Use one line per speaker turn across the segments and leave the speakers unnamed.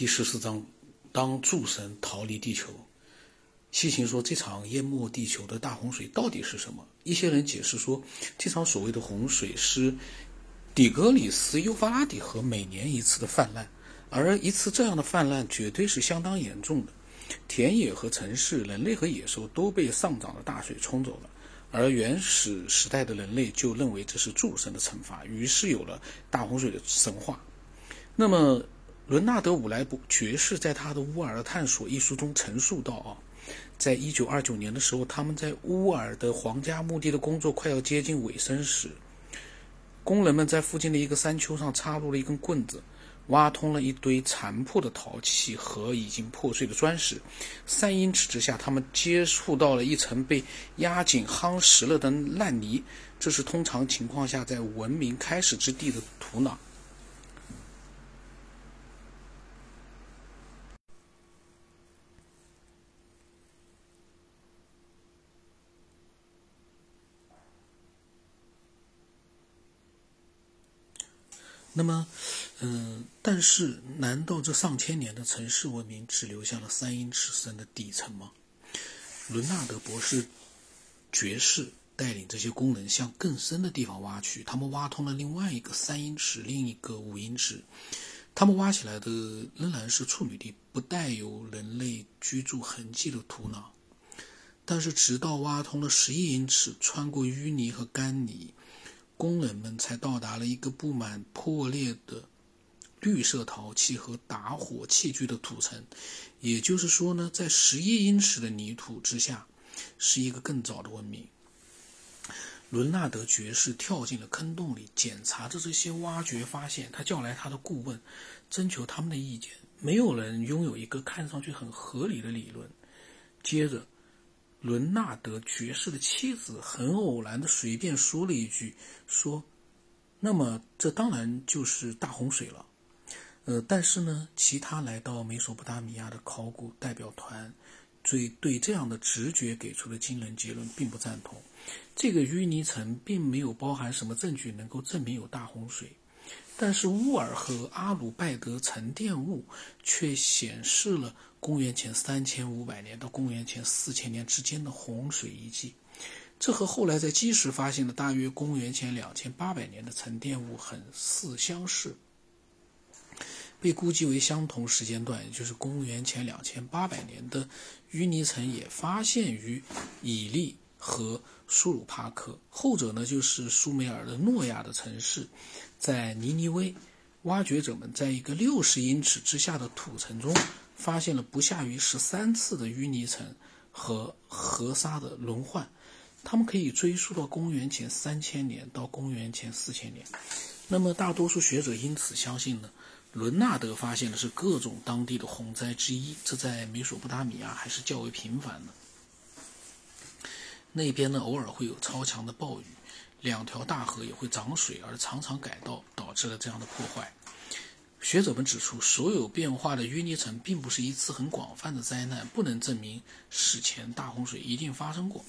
第十四章，当诸神逃离地球。西秦说：“这场淹没地球的大洪水到底是什么？”一些人解释说，这场所谓的洪水是底格里斯幼发拉底河每年一次的泛滥，而一次这样的泛滥绝对是相当严重的。田野和城市，人类和野兽都被上涨的大水冲走了，而原始时代的人类就认为这是诸神的惩罚，于是有了大洪水的神话。那么，伦纳德·伍莱伯爵士在他的《乌尔的探索》一书中陈述道：“啊，在一九二九年的时候，他们在乌尔的皇家墓地的工作快要接近尾声时，工人们在附近的一个山丘上插入了一根棍子。”挖通了一堆残破的陶器和已经破碎的砖石，三英尺之下，他们接触到了一层被压紧夯实了的烂泥，这是通常情况下在文明开始之地的土壤。那么，嗯，但是，难道这上千年的城市文明只留下了三英尺深的底层吗？伦纳德博士爵士带领这些工人向更深的地方挖去，他们挖通了另外一个三英尺，另一个五英尺。他们挖起来的仍然是处女地，不带有人类居住痕迹的土壤。但是，直到挖通了十一英尺，穿过淤泥和干泥。工人们才到达了一个布满破裂的绿色陶器和打火器具的土层，也就是说呢，在十一英尺的泥土之下，是一个更早的文明。伦纳德爵士跳进了坑洞里，检查着这些挖掘发现。他叫来他的顾问，征求他们的意见。没有人拥有一个看上去很合理的理论。接着。伦纳德爵士的妻子很偶然的随便说了一句：“说，那么这当然就是大洪水了。”呃，但是呢，其他来到美索不达米亚的考古代表团，对对这样的直觉给出的惊人结论并不赞同。这个淤泥层并没有包含什么证据能够证明有大洪水。但是乌尔和阿鲁拜德沉淀物却显示了公元前三千五百年到公元前四千年之间的洪水遗迹，这和后来在基石发现的大约公元前两千八百年的沉淀物很似相似。被估计为相同时间段，也就是公元前两千八百年的淤泥层也发现于以利和苏鲁帕克，后者呢就是苏美尔的诺亚的城市。在尼尼微，挖掘者们在一个六十英尺之下的土层中，发现了不下于十三次的淤泥层和河沙的轮换。他们可以追溯到公元前三千年到公元前四千年。那么，大多数学者因此相信呢，伦纳德发现的是各种当地的洪灾之一。这在美索不达米亚还是较为频繁的。那边呢，偶尔会有超强的暴雨。两条大河也会涨水，而常常改道，导致了这样的破坏。学者们指出，所有变化的淤泥层并不是一次很广泛的灾难，不能证明史前大洪水一定发生过。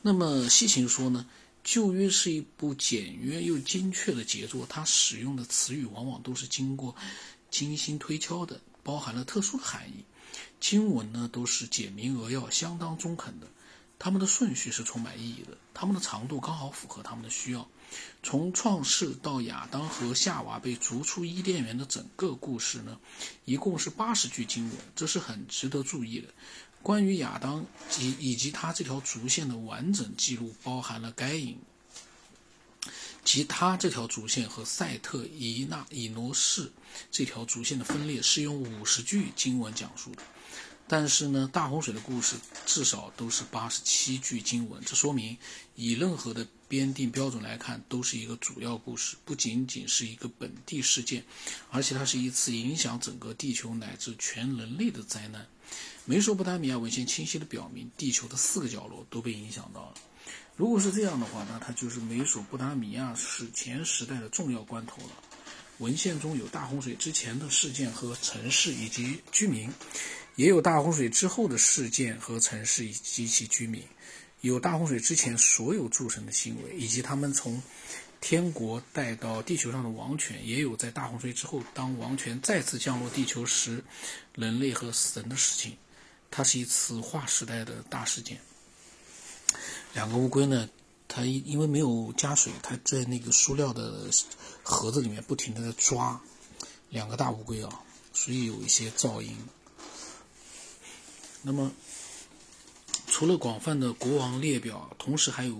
那么西秦说呢？旧约是一部简约又精确的杰作，它使用的词语往往都是经过精心推敲的，包含了特殊的含义。经文呢都是简明扼要，相当中肯的。他们的顺序是充满意义的，他们的长度刚好符合他们的需要。从创世到亚当和夏娃被逐出伊甸园的整个故事呢，一共是八十句经文，这是很值得注意的。关于亚当及以及他这条主线的完整记录，包含了该隐及他这条主线和赛特以纳以挪士这条主线的分裂，是用五十句经文讲述的。但是呢，大洪水的故事至少都是八十七句经文，这说明以任何的编定标准来看，都是一个主要故事，不仅仅是一个本地事件，而且它是一次影响整个地球乃至全人类的灾难。美索不达米亚文献清晰地表明，地球的四个角落都被影响到了。如果是这样的话，那它就是美索不达米亚史前时代的重要关头了。文献中有大洪水之前的事件和城市以及居民。也有大洪水之后的事件和城市以及其居民，有大洪水之前所有诸神的行为，以及他们从天国带到地球上的王权，也有在大洪水之后，当王权再次降落地球时，人类和神的事情。它是一次划时代的大事件。两个乌龟呢，它因为没有加水，它在那个塑料的盒子里面不停的在抓。两个大乌龟啊，所以有一些噪音。那么，除了广泛的国王列表，同时还有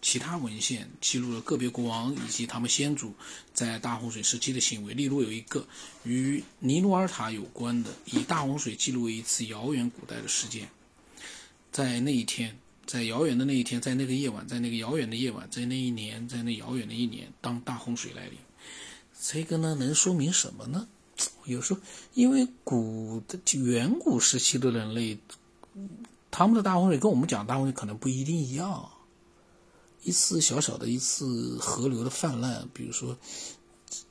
其他文献记录了个别国王以及他们先祖在大洪水时期的行为。例如，有一个与尼努尔塔有关的，以大洪水记录为一次遥远古代的事件。在那一天，在遥远的那一天，在那个夜晚，在那个遥远的夜晚，在那一年，在那遥远的一年，当大洪水来临，这个呢，能说明什么呢？有时候，因为古的远古时期的人类，他们的大洪水跟我们讲大洪水可能不一定一样。一次小小的一次河流的泛滥，比如说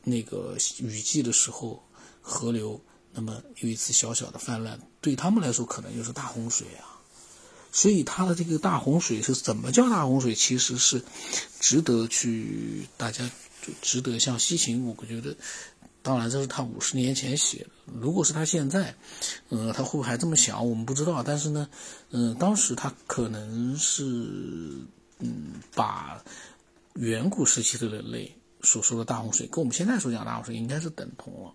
那个雨季的时候，河流那么有一次小小的泛滥，对他们来说可能就是大洪水啊。所以，它的这个大洪水是怎么叫大洪水，其实是值得去大家就值得像西秦，我觉得。当然，这是他五十年前写的。如果是他现在，呃，他会不会还这么想？我们不知道。但是呢，嗯，当时他可能是，嗯，把远古时期的人类所说的大洪水，跟我们现在所讲的大洪水应该是等同了，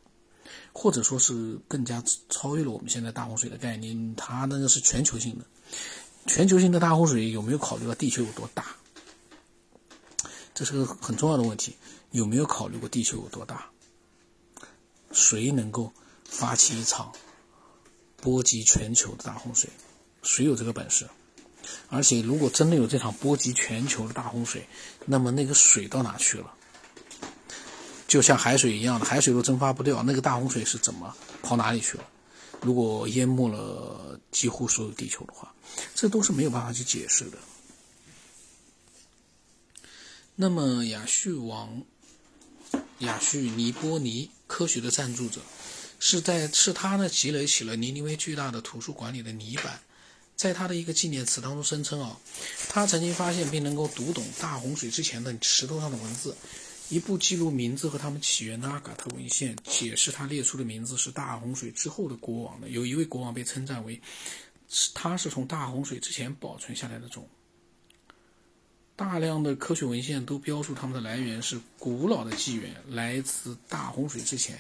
或者说是更加超越了我们现在大洪水的概念。它那个是全球性的，全球性的大洪水有没有考虑到地球有多大？这是个很重要的问题。有没有考虑过地球有多大？谁能够发起一场波及全球的大洪水？谁有这个本事？而且，如果真的有这场波及全球的大洪水，那么那个水到哪去了？就像海水一样的，海水都蒸发不掉，那个大洪水是怎么跑哪里去了？如果淹没了几乎所有地球的话，这都是没有办法去解释的。那么，亚述王。亚叙尼波尼科学的赞助者，是在是他呢积累起了尼尼微巨大的图书馆里的泥板，在他的一个纪念词当中声称啊，他曾经发现并能够读懂大洪水之前的石头上的文字，一部记录名字和他们起源的阿卡特文献解释他列出的名字是大洪水之后的国王的，有一位国王被称赞为，他是从大洪水之前保存下来的种。大量的科学文献都标注它们的来源是古老的纪元，来自大洪水之前。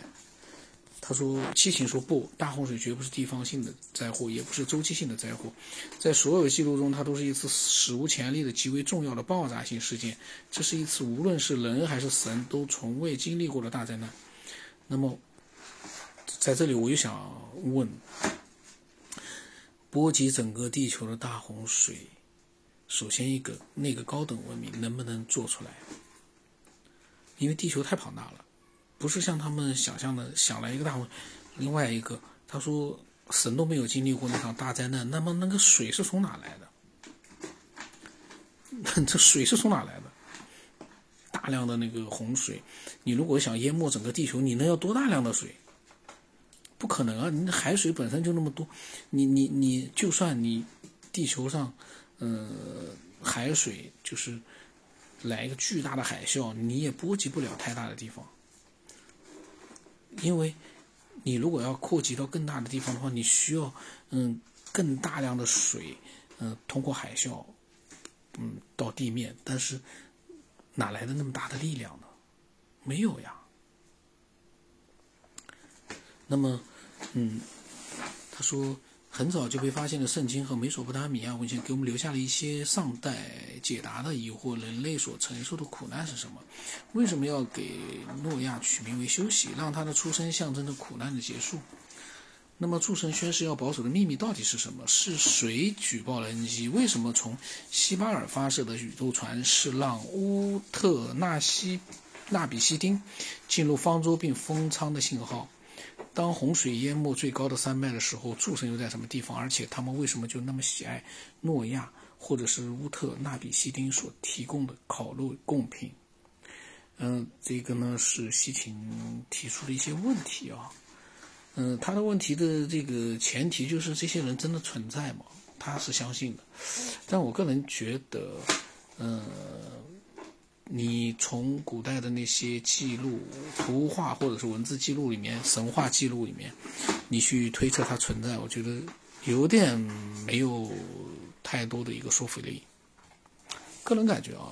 他说：“七情说不，大洪水绝不是地方性的灾祸，也不是周期性的灾祸，在所有记录中，它都是一次史无前例的极为重要的爆炸性事件。这是一次无论是人还是神都从未经历过的大灾难。”那么，在这里我又想问：波及整个地球的大洪水？首先，一个那个高等文明能不能做出来？因为地球太庞大了，不是像他们想象的想来一个大洪。另外一个，他说神都没有经历过那场大灾难，那么那个水是从哪来的？这水是从哪来的？大量的那个洪水，你如果想淹没整个地球，你能要多大量的水？不可能啊！你海水本身就那么多，你你你，就算你地球上。呃，海水就是来一个巨大的海啸，你也波及不了太大的地方，因为你如果要扩及到更大的地方的话，你需要嗯更大量的水，嗯通过海啸，嗯到地面，但是哪来的那么大的力量呢？没有呀。那么，嗯，他说。很早就被发现的圣经和美索不达米亚文献，给我们留下了一些尚待解答的疑惑：人类所承受的苦难是什么？为什么要给诺亚取名为休息，让他的出生象征着苦难的结束？那么诸神宣誓要保守的秘密到底是什么？是谁举报了恩基？为什么从西巴尔发射的宇宙船是让乌特纳西纳比西丁进入方舟并封舱的信号？当洪水淹没最高的山脉的时候，诸神又在什么地方？而且他们为什么就那么喜爱诺亚或者是乌特纳比西丁所提供的烤肉贡品？嗯，这个呢是西芹提出的一些问题啊。嗯，他的问题的这个前提就是这些人真的存在吗？他是相信的，但我个人觉得，嗯你从古代的那些记录、图画或者是文字记录里面、神话记录里面，你去推测它存在，我觉得有点没有太多的一个说服力。个人感觉啊。